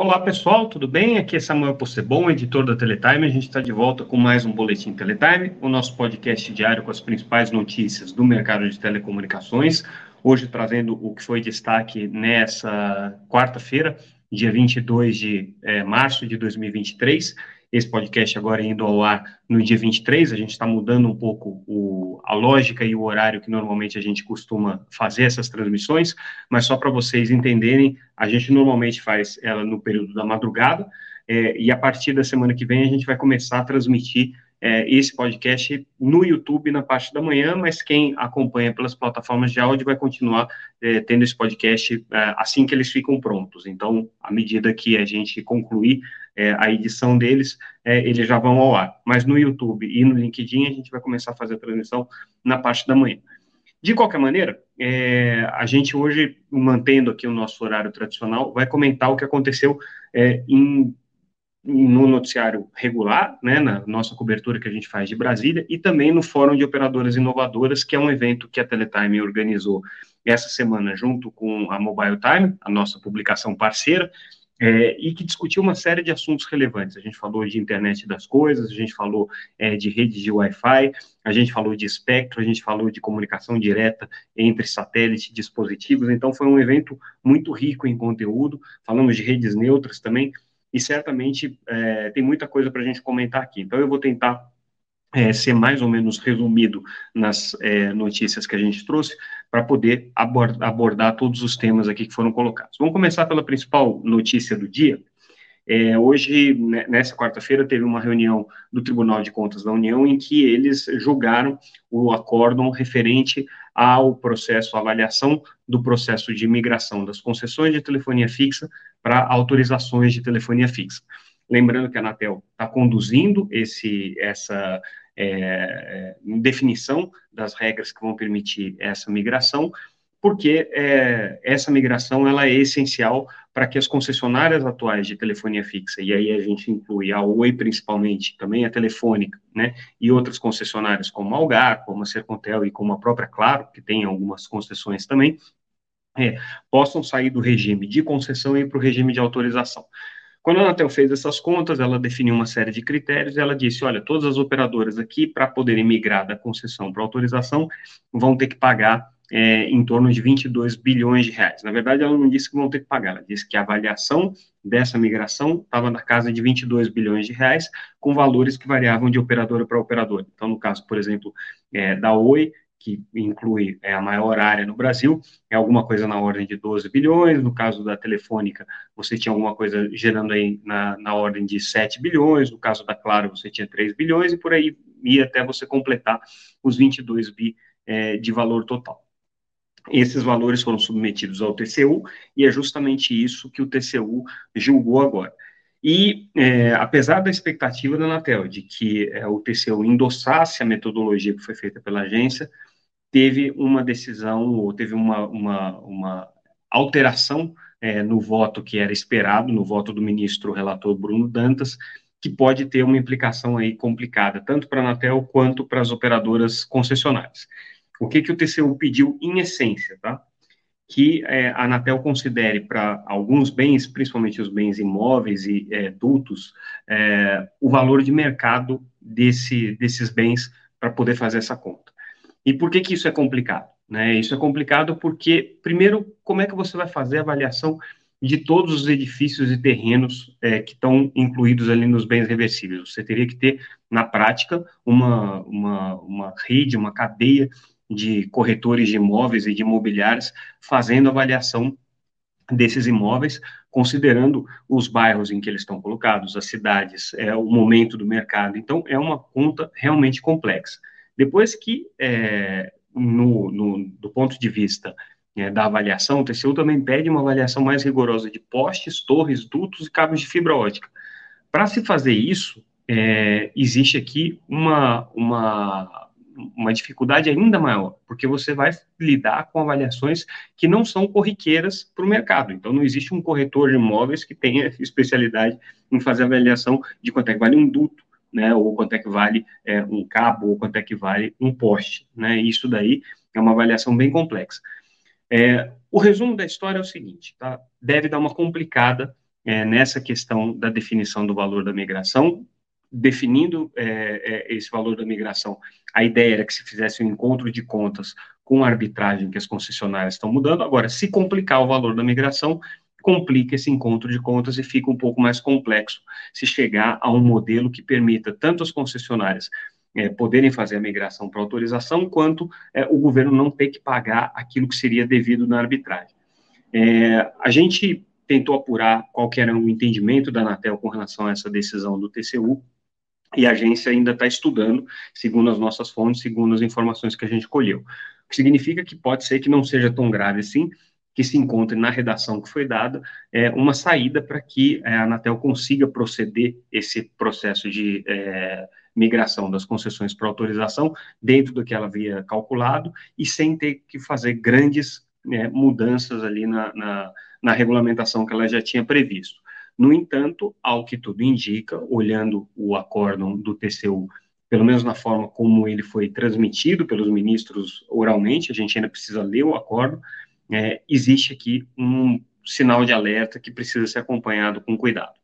Olá pessoal, tudo bem? Aqui é Samuel Possebon, editor da Teletime. A gente está de volta com mais um Boletim Teletime, o nosso podcast diário com as principais notícias do mercado de telecomunicações. Hoje trazendo o que foi destaque nessa quarta-feira, dia 22 de é, março de 2023 esse podcast agora indo ao ar no dia 23, a gente está mudando um pouco o, a lógica e o horário que normalmente a gente costuma fazer essas transmissões, mas só para vocês entenderem, a gente normalmente faz ela no período da madrugada, é, e a partir da semana que vem a gente vai começar a transmitir é, esse podcast no YouTube na parte da manhã, mas quem acompanha pelas plataformas de áudio vai continuar é, tendo esse podcast é, assim que eles ficam prontos. Então, à medida que a gente concluir é, a edição deles, é, eles já vão ao ar. Mas no YouTube e no LinkedIn a gente vai começar a fazer a transmissão na parte da manhã. De qualquer maneira, é, a gente hoje, mantendo aqui o nosso horário tradicional, vai comentar o que aconteceu em no noticiário regular, né, na nossa cobertura que a gente faz de Brasília, e também no Fórum de Operadoras Inovadoras, que é um evento que a Teletime organizou essa semana junto com a Mobile Time, a nossa publicação parceira, é, e que discutiu uma série de assuntos relevantes. A gente falou de internet das coisas, a gente falou é, de redes de Wi-Fi, a gente falou de espectro, a gente falou de comunicação direta entre satélite e dispositivos. Então, foi um evento muito rico em conteúdo. Falamos de redes neutras também e certamente é, tem muita coisa para a gente comentar aqui. Então, eu vou tentar é, ser mais ou menos resumido nas é, notícias que a gente trouxe, para poder abordar, abordar todos os temas aqui que foram colocados. Vamos começar pela principal notícia do dia. É, hoje, né, nessa quarta-feira, teve uma reunião do Tribunal de Contas da União em que eles julgaram o acórdão referente ao processo, avaliação do processo de migração das concessões de telefonia fixa para autorizações de telefonia fixa. Lembrando que a Anatel está conduzindo esse, essa é, definição das regras que vão permitir essa migração, porque é, essa migração ela é essencial para que as concessionárias atuais de telefonia fixa, e aí a gente inclui a Oi principalmente, também a Telefônica, né, e outras concessionárias como a Algar, como a Sercontel e como a própria Claro, que tem algumas concessões também, é, possam sair do regime de concessão e para o regime de autorização. Quando a Anatel fez essas contas, ela definiu uma série de critérios e ela disse: olha, todas as operadoras aqui, para poderem migrar da concessão para autorização, vão ter que pagar é, em torno de 22 bilhões de reais. Na verdade, ela não disse que vão ter que pagar, ela disse que a avaliação dessa migração estava na casa de 22 bilhões de reais, com valores que variavam de operadora para operadora. Então, no caso, por exemplo, é, da Oi, que inclui é, a maior área no Brasil, é alguma coisa na ordem de 12 bilhões, no caso da Telefônica, você tinha alguma coisa gerando aí na, na ordem de 7 bilhões, no caso da Claro, você tinha 3 bilhões, e por aí ia até você completar os 22 bi é, de valor total. Esses valores foram submetidos ao TCU e é justamente isso que o TCU julgou agora. E, é, apesar da expectativa da Anatel de que é, o TCU endossasse a metodologia que foi feita pela agência, teve uma decisão, ou teve uma, uma, uma alteração é, no voto que era esperado, no voto do ministro relator Bruno Dantas, que pode ter uma implicação aí complicada, tanto para a Anatel quanto para as operadoras concessionárias. O que, que o TCU pediu em essência, tá? Que é, a Anatel considere para alguns bens, principalmente os bens imóveis e é, dutos, é, o valor de mercado desse, desses bens para poder fazer essa conta. E por que, que isso é complicado? Né? Isso é complicado porque, primeiro, como é que você vai fazer a avaliação de todos os edifícios e terrenos é, que estão incluídos ali nos bens reversíveis? Você teria que ter, na prática, uma, uma, uma rede, uma cadeia de corretores de imóveis e de imobiliários fazendo avaliação desses imóveis, considerando os bairros em que eles estão colocados, as cidades, é, o momento do mercado. Então, é uma conta realmente complexa. Depois que, é, no, no, do ponto de vista é, da avaliação, o TCU também pede uma avaliação mais rigorosa de postes, torres, dutos e cabos de fibra ótica. Para se fazer isso, é, existe aqui uma, uma uma dificuldade ainda maior, porque você vai lidar com avaliações que não são corriqueiras para o mercado. Então, não existe um corretor de imóveis que tenha especialidade em fazer avaliação de quanto é que vale um duto, né, ou quanto é que vale é, um cabo, ou quanto é que vale um poste. Né, isso daí é uma avaliação bem complexa. É, o resumo da história é o seguinte, tá? deve dar uma complicada é, nessa questão da definição do valor da migração, definindo é, é, esse valor da migração, a ideia era que se fizesse um encontro de contas com a arbitragem que as concessionárias estão mudando. Agora, se complicar o valor da migração, complica esse encontro de contas e fica um pouco mais complexo se chegar a um modelo que permita tanto as concessionárias é, poderem fazer a migração para autorização, quanto é, o governo não ter que pagar aquilo que seria devido na arbitragem. É, a gente tentou apurar qual era o entendimento da Anatel com relação a essa decisão do TCU, e a agência ainda está estudando, segundo as nossas fontes, segundo as informações que a gente colheu. O que significa que pode ser que não seja tão grave assim, que se encontre na redação que foi dada é, uma saída para que é, a Anatel consiga proceder esse processo de é, migração das concessões para autorização dentro do que ela havia calculado e sem ter que fazer grandes é, mudanças ali na, na, na regulamentação que ela já tinha previsto. No entanto, ao que tudo indica, olhando o acórdão do TCU, pelo menos na forma como ele foi transmitido pelos ministros oralmente, a gente ainda precisa ler o acórdão, é, existe aqui um sinal de alerta que precisa ser acompanhado com cuidado.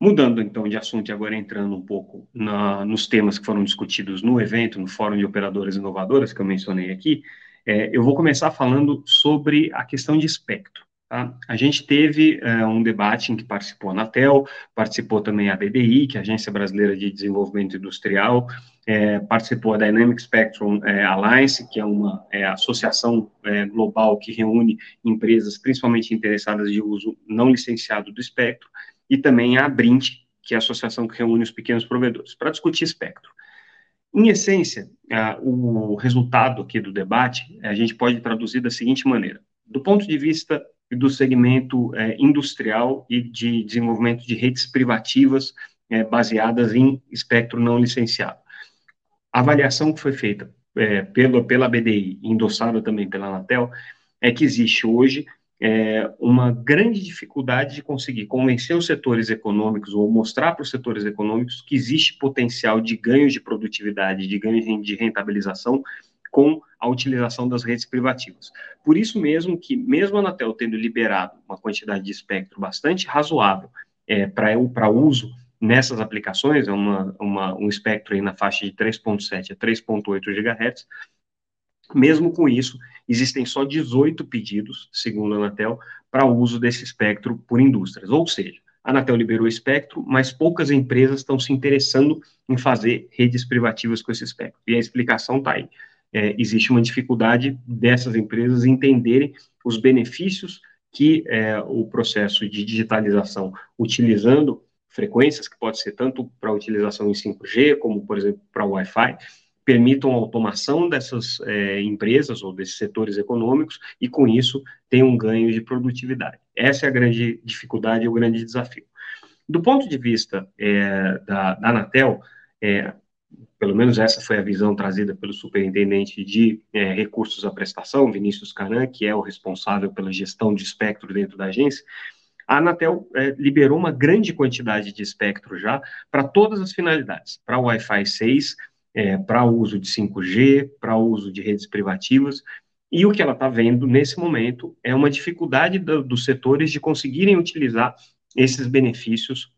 Mudando então de assunto e agora entrando um pouco na, nos temas que foram discutidos no evento, no Fórum de Operadoras Inovadoras que eu mencionei aqui, é, eu vou começar falando sobre a questão de espectro. Tá? A gente teve é, um debate em que participou a Anatel, participou também a BDI, que é a Agência Brasileira de Desenvolvimento Industrial, é, participou a Dynamic Spectrum é, Alliance, que é uma é, associação global que reúne empresas principalmente interessadas de uso não licenciado do espectro, e também a Brint, que é a associação que reúne os pequenos provedores, para discutir espectro. Em essência, o resultado aqui do debate a gente pode traduzir da seguinte maneira: do ponto de vista do segmento é, industrial e de desenvolvimento de redes privativas é, baseadas em espectro não licenciado. A avaliação que foi feita é, pela, pela BDI, endossada também pela Anatel, é que existe hoje é, uma grande dificuldade de conseguir convencer os setores econômicos ou mostrar para os setores econômicos que existe potencial de ganho de produtividade, de ganho de rentabilização com a utilização das redes privativas. Por isso mesmo que, mesmo a Anatel tendo liberado uma quantidade de espectro bastante razoável é, para uso nessas aplicações, é uma, uma, um espectro aí na faixa de 3.7 a 3.8 GHz, mesmo com isso, existem só 18 pedidos, segundo a Anatel, para uso desse espectro por indústrias. Ou seja, a Anatel liberou o espectro, mas poucas empresas estão se interessando em fazer redes privativas com esse espectro. E a explicação está aí é, existe uma dificuldade dessas empresas entenderem os benefícios que é, o processo de digitalização, utilizando frequências, que pode ser tanto para utilização em 5G, como, por exemplo, para Wi-Fi, permitam a automação dessas é, empresas ou desses setores econômicos e, com isso, tem um ganho de produtividade. Essa é a grande dificuldade e o grande desafio. Do ponto de vista é, da, da Anatel, é, pelo menos essa foi a visão trazida pelo superintendente de é, recursos à prestação, Vinícius Caran, que é o responsável pela gestão de espectro dentro da agência, a Anatel é, liberou uma grande quantidade de espectro já para todas as finalidades, para Wi-Fi 6, é, para uso de 5G, para uso de redes privativas, e o que ela está vendo nesse momento é uma dificuldade do, dos setores de conseguirem utilizar esses benefícios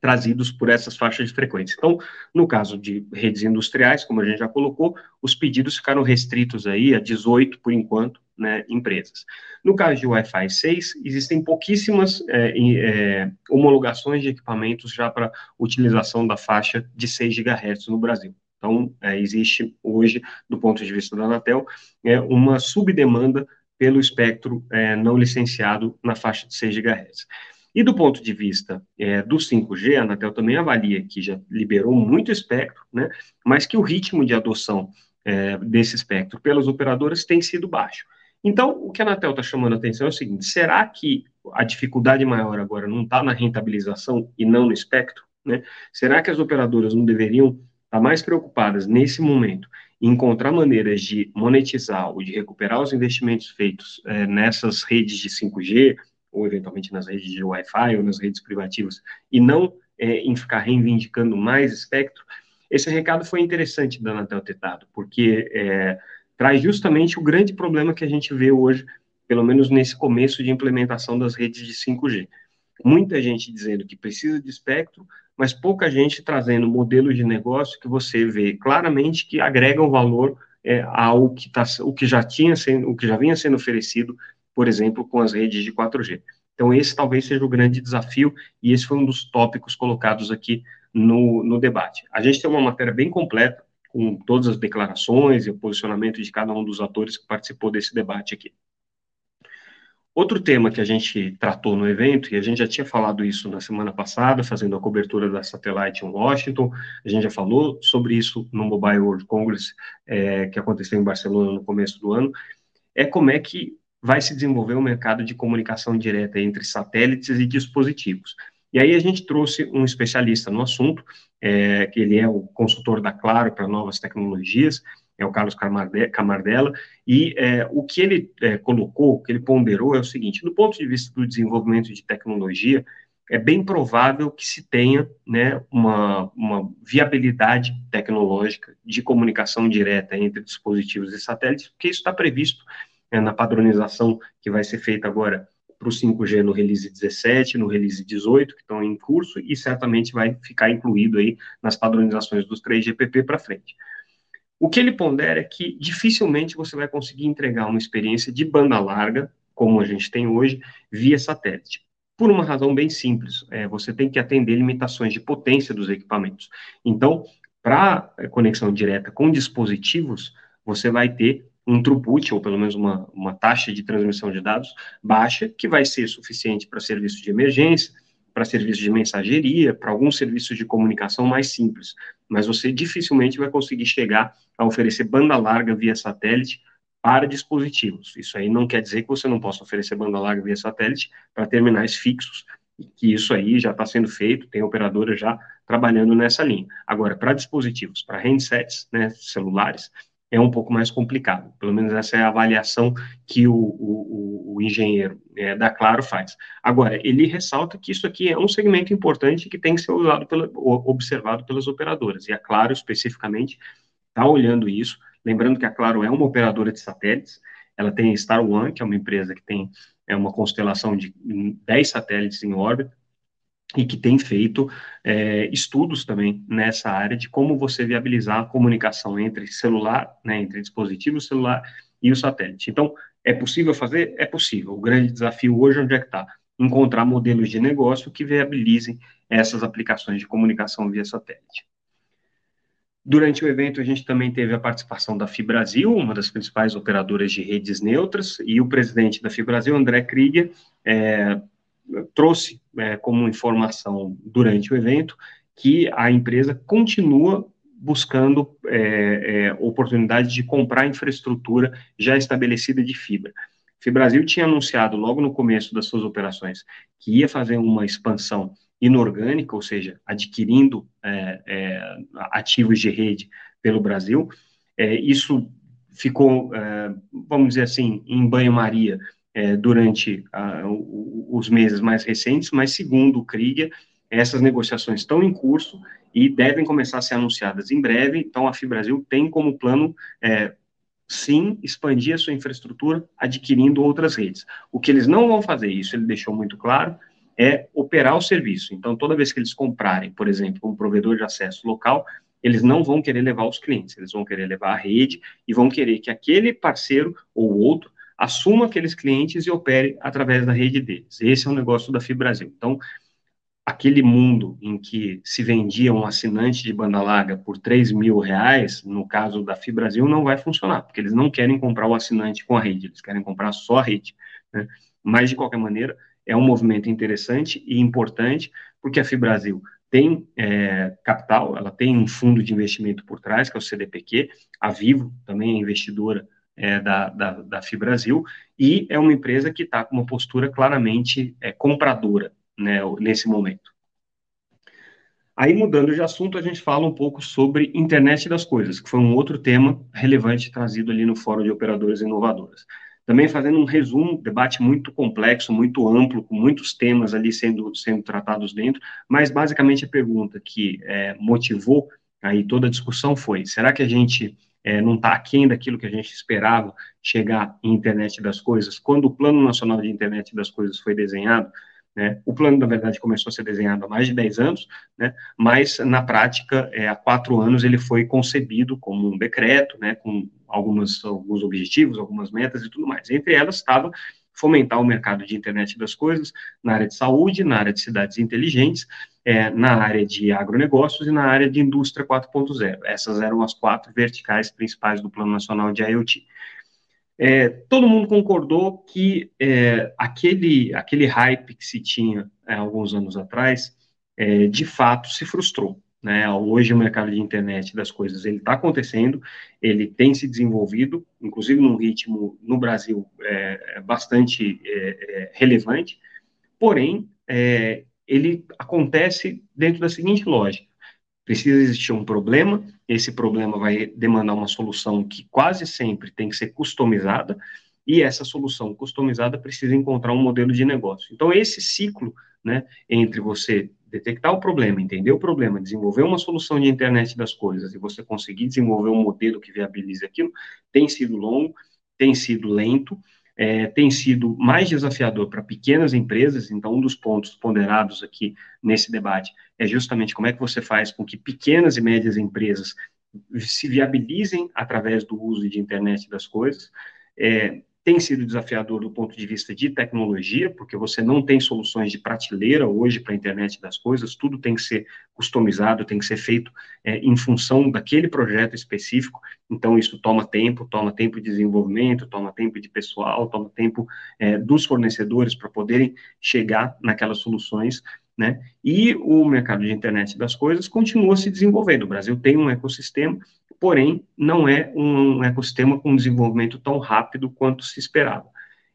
trazidos por essas faixas de frequência. Então, no caso de redes industriais, como a gente já colocou, os pedidos ficaram restritos aí a 18, por enquanto, né, empresas. No caso de Wi-Fi 6, existem pouquíssimas é, é, homologações de equipamentos já para utilização da faixa de 6 GHz no Brasil. Então, é, existe hoje, do ponto de vista da Anatel, é, uma subdemanda pelo espectro é, não licenciado na faixa de 6 GHz. E do ponto de vista é, do 5G, a Anatel também avalia que já liberou muito espectro, né, mas que o ritmo de adoção é, desse espectro pelas operadoras tem sido baixo. Então, o que a Anatel está chamando a atenção é o seguinte: será que a dificuldade maior agora não está na rentabilização e não no espectro? Né? Será que as operadoras não deveriam estar tá mais preocupadas nesse momento em encontrar maneiras de monetizar ou de recuperar os investimentos feitos é, nessas redes de 5G, ou eventualmente nas redes de Wi-Fi ou nas redes privativas, e não é, em ficar reivindicando mais espectro, esse recado foi interessante da Anatel ter dado, porque é, traz justamente o grande problema que a gente vê hoje pelo menos nesse começo de implementação das redes de 5G. Muita gente dizendo que precisa de espectro, mas pouca gente trazendo modelos de negócio que você vê claramente que agregam valor é, ao que, tá, o que já tinha sendo, o que já vinha sendo oferecido, por exemplo, com as redes de 4G. Então, esse talvez seja o grande desafio, e esse foi um dos tópicos colocados aqui no, no debate. A gente tem uma matéria bem completa, com todas as declarações e o posicionamento de cada um dos atores que participou desse debate aqui. Outro tema que a gente tratou no evento, e a gente já tinha falado isso na semana passada, fazendo a cobertura da Satellite em Washington, a gente já falou sobre isso no Mobile World Congress, é, que aconteceu em Barcelona no começo do ano, é como é que vai se desenvolver o mercado de comunicação direta entre satélites e dispositivos. E aí a gente trouxe um especialista no assunto, é, que ele é o consultor da Claro para novas tecnologias, é o Carlos Camardella, e é, o que ele é, colocou, o que ele ponderou é o seguinte, do ponto de vista do desenvolvimento de tecnologia, é bem provável que se tenha né, uma, uma viabilidade tecnológica de comunicação direta entre dispositivos e satélites, porque isso está previsto é, na padronização que vai ser feita agora para o 5G no release 17, no release 18, que estão em curso, e certamente vai ficar incluído aí nas padronizações dos 3GPP para frente. O que ele pondera é que dificilmente você vai conseguir entregar uma experiência de banda larga, como a gente tem hoje, via satélite. Por uma razão bem simples, é, você tem que atender limitações de potência dos equipamentos. Então, para conexão direta com dispositivos, você vai ter um throughput, ou pelo menos uma, uma taxa de transmissão de dados baixa, que vai ser suficiente para serviços de emergência, para serviços de mensageria, para alguns serviços de comunicação mais simples, mas você dificilmente vai conseguir chegar a oferecer banda larga via satélite para dispositivos. Isso aí não quer dizer que você não possa oferecer banda larga via satélite para terminais fixos, que isso aí já está sendo feito, tem operadora já trabalhando nessa linha. Agora, para dispositivos, para handsets, né, celulares, é um pouco mais complicado. Pelo menos essa é a avaliação que o, o, o engenheiro é, da Claro faz. Agora, ele ressalta que isso aqui é um segmento importante que tem que ser pela, observado pelas operadoras, e a Claro, especificamente, está olhando isso. Lembrando que a Claro é uma operadora de satélites, ela tem a Star One, que é uma empresa que tem é uma constelação de 10 satélites em órbita, e que tem feito é, estudos também nessa área de como você viabilizar a comunicação entre celular, né, entre dispositivo celular e o satélite. Então, é possível fazer? É possível. O grande desafio hoje, onde é que está? Encontrar modelos de negócio que viabilizem essas aplicações de comunicação via satélite. Durante o evento, a gente também teve a participação da FIBrasil, uma das principais operadoras de redes neutras, e o presidente da FIBrasil, André Krieger, é, trouxe é, como informação durante o evento que a empresa continua buscando é, é, oportunidade de comprar infraestrutura já estabelecida de fibra. Fibrasil tinha anunciado logo no começo das suas operações que ia fazer uma expansão inorgânica, ou seja, adquirindo é, é, ativos de rede pelo Brasil. É, isso ficou, vamos dizer assim, em banho-maria é, durante a, os meses mais recentes, mas segundo o Krieger, essas negociações estão em curso e devem começar a ser anunciadas em breve. Então, a FIBrasil tem como plano, é, sim, expandir a sua infraestrutura adquirindo outras redes. O que eles não vão fazer, isso ele deixou muito claro, é operar o serviço. Então, toda vez que eles comprarem, por exemplo, um provedor de acesso local, eles não vão querer levar os clientes, eles vão querer levar a rede e vão querer que aquele parceiro ou outro assuma aqueles clientes e opere através da rede deles. Esse é o negócio da FIBrasil. Então, aquele mundo em que se vendia um assinante de banda larga por 3 mil reais, no caso da FIBrasil, não vai funcionar, porque eles não querem comprar o assinante com a rede, eles querem comprar só a rede. Né? Mas, de qualquer maneira, é um movimento interessante e importante, porque a FIBrasil tem é, capital, ela tem um fundo de investimento por trás, que é o CDPQ, a Vivo também é investidora é, da, da, da Fibrasil, e é uma empresa que está com uma postura claramente é, compradora né, nesse momento. Aí, mudando de assunto, a gente fala um pouco sobre internet das coisas, que foi um outro tema relevante trazido ali no Fórum de Operadoras Inovadoras. Também fazendo um resumo, debate muito complexo, muito amplo, com muitos temas ali sendo, sendo tratados dentro, mas basicamente a pergunta que é, motivou aí toda a discussão foi, será que a gente é, não está aquém daquilo que a gente esperava chegar em internet das coisas. Quando o Plano Nacional de Internet das Coisas foi desenhado, né, o plano, na verdade, começou a ser desenhado há mais de 10 anos, né, mas, na prática, é, há quatro anos ele foi concebido como um decreto, né, com algumas, alguns objetivos, algumas metas e tudo mais. Entre elas estava fomentar o mercado de internet das coisas na área de saúde, na área de cidades inteligentes, é, na área de agronegócios e na área de indústria 4.0. Essas eram as quatro verticais principais do Plano Nacional de IoT. É, todo mundo concordou que é, aquele, aquele hype que se tinha é, alguns anos atrás, é, de fato, se frustrou. Né? Hoje o mercado de internet das coisas ele está acontecendo, ele tem se desenvolvido, inclusive num ritmo no Brasil é, é bastante é, é, relevante, porém é, ele acontece dentro da seguinte lógica: precisa existir um problema, esse problema vai demandar uma solução que quase sempre tem que ser customizada, e essa solução customizada precisa encontrar um modelo de negócio. Então, esse ciclo, né, entre você detectar o problema, entender o problema, desenvolver uma solução de internet das coisas e você conseguir desenvolver um modelo que viabilize aquilo, tem sido longo, tem sido lento, é, tem sido mais desafiador para pequenas empresas. Então, um dos pontos ponderados aqui nesse debate é justamente como é que você faz com que pequenas e médias empresas se viabilizem através do uso de internet das coisas. É, tem sido desafiador do ponto de vista de tecnologia, porque você não tem soluções de prateleira hoje para a internet das coisas, tudo tem que ser customizado, tem que ser feito é, em função daquele projeto específico, então isso toma tempo, toma tempo de desenvolvimento, toma tempo de pessoal, toma tempo é, dos fornecedores para poderem chegar naquelas soluções, né? E o mercado de internet das coisas continua se desenvolvendo. O Brasil tem um ecossistema porém não é um ecossistema com desenvolvimento tão rápido quanto se esperava.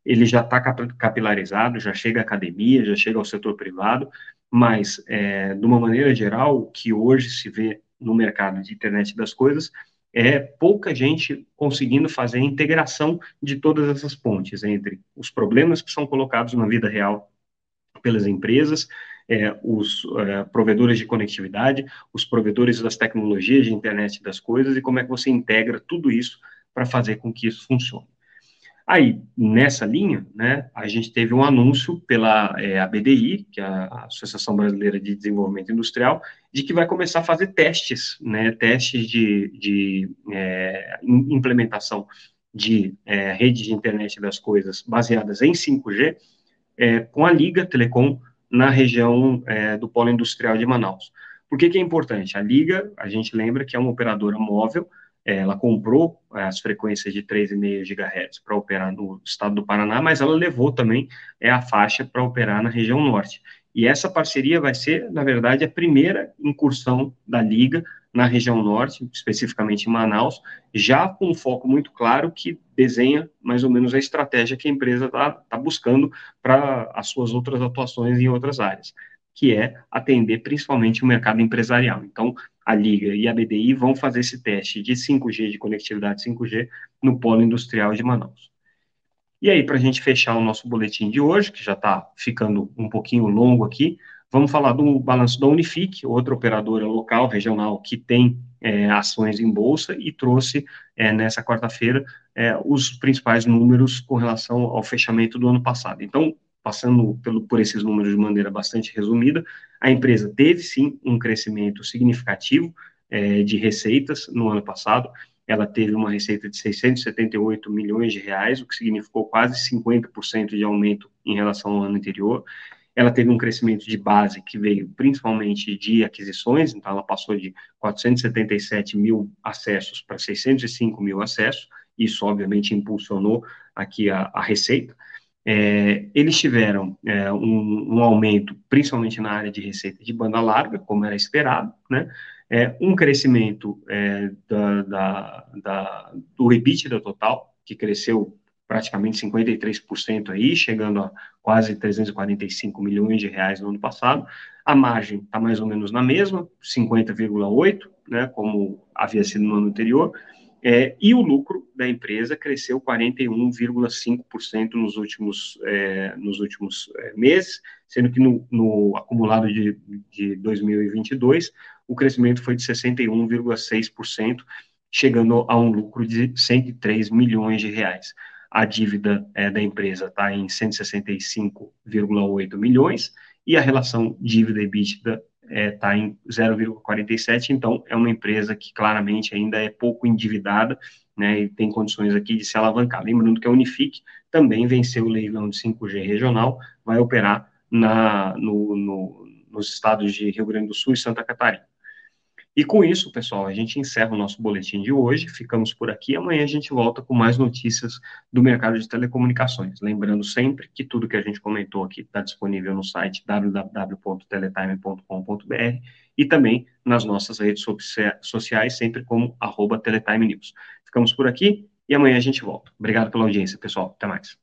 Ele já está capilarizado, já chega à academia, já chega ao setor privado, mas, é, de uma maneira geral, o que hoje se vê no mercado de internet das coisas é pouca gente conseguindo fazer a integração de todas essas pontes entre os problemas que são colocados na vida real pelas empresas é, os é, provedores de conectividade, os provedores das tecnologias de internet das coisas e como é que você integra tudo isso para fazer com que isso funcione. Aí, nessa linha, né, a gente teve um anúncio pela é, ABDI, que é a Associação Brasileira de Desenvolvimento Industrial, de que vai começar a fazer testes, né, testes de, de é, implementação de é, rede de internet das coisas baseadas em 5G, é, com a Liga Telecom na região é, do polo industrial de Manaus. Por que, que é importante? A Liga, a gente lembra que é uma operadora móvel, é, ela comprou é, as frequências de 3,5 GHz para operar no estado do Paraná, mas ela levou também é, a faixa para operar na região norte. E essa parceria vai ser, na verdade, a primeira incursão da Liga na região norte, especificamente em Manaus, já com um foco muito claro que desenha mais ou menos a estratégia que a empresa está tá buscando para as suas outras atuações em outras áreas, que é atender principalmente o mercado empresarial. Então, a Liga e a BDI vão fazer esse teste de 5G, de conectividade 5G, no polo industrial de Manaus. E aí, para a gente fechar o nosso boletim de hoje, que já está ficando um pouquinho longo aqui, vamos falar do balanço da Unifique, outra operadora local, regional, que tem é, ações em bolsa e trouxe é, nessa quarta-feira é, os principais números com relação ao fechamento do ano passado. Então, passando pelo, por esses números de maneira bastante resumida, a empresa teve sim um crescimento significativo é, de receitas no ano passado, ela teve uma receita de 678 milhões de reais, o que significou quase 50% de aumento em relação ao ano anterior. Ela teve um crescimento de base que veio principalmente de aquisições, então ela passou de 477 mil acessos para 605 mil acessos, isso obviamente impulsionou aqui a, a receita. É, eles tiveram é, um, um, aumento, principalmente na área de receita de banda larga, como era esperado, né? é, um crescimento é, da, da, da, do EBITDA total, que cresceu praticamente 53% aí, chegando a quase 345 milhões de reais no ano passado. A margem está mais ou menos na mesma, 50,8%, né, como havia sido no ano anterior, é, e o lucro da empresa cresceu 41,5% nos últimos, é, nos últimos é, meses, sendo que no, no acumulado de, de 2022 o crescimento foi de 61,6%, chegando a um lucro de 103 milhões de reais. A dívida é, da empresa está em 165,8 milhões e a relação dívida EBITDA está é, tá em 0,47, então é uma empresa que claramente ainda é pouco endividada, né, e tem condições aqui de se alavancar. Lembrando que a Unifique também venceu o leilão de 5G regional, vai operar na, no, no, nos estados de Rio Grande do Sul e Santa Catarina. E com isso, pessoal, a gente encerra o nosso boletim de hoje. Ficamos por aqui. Amanhã a gente volta com mais notícias do mercado de telecomunicações. Lembrando sempre que tudo que a gente comentou aqui está disponível no site www.teletime.com.br e também nas nossas redes sociais, sempre como arroba Teletime News. Ficamos por aqui e amanhã a gente volta. Obrigado pela audiência, pessoal. Até mais.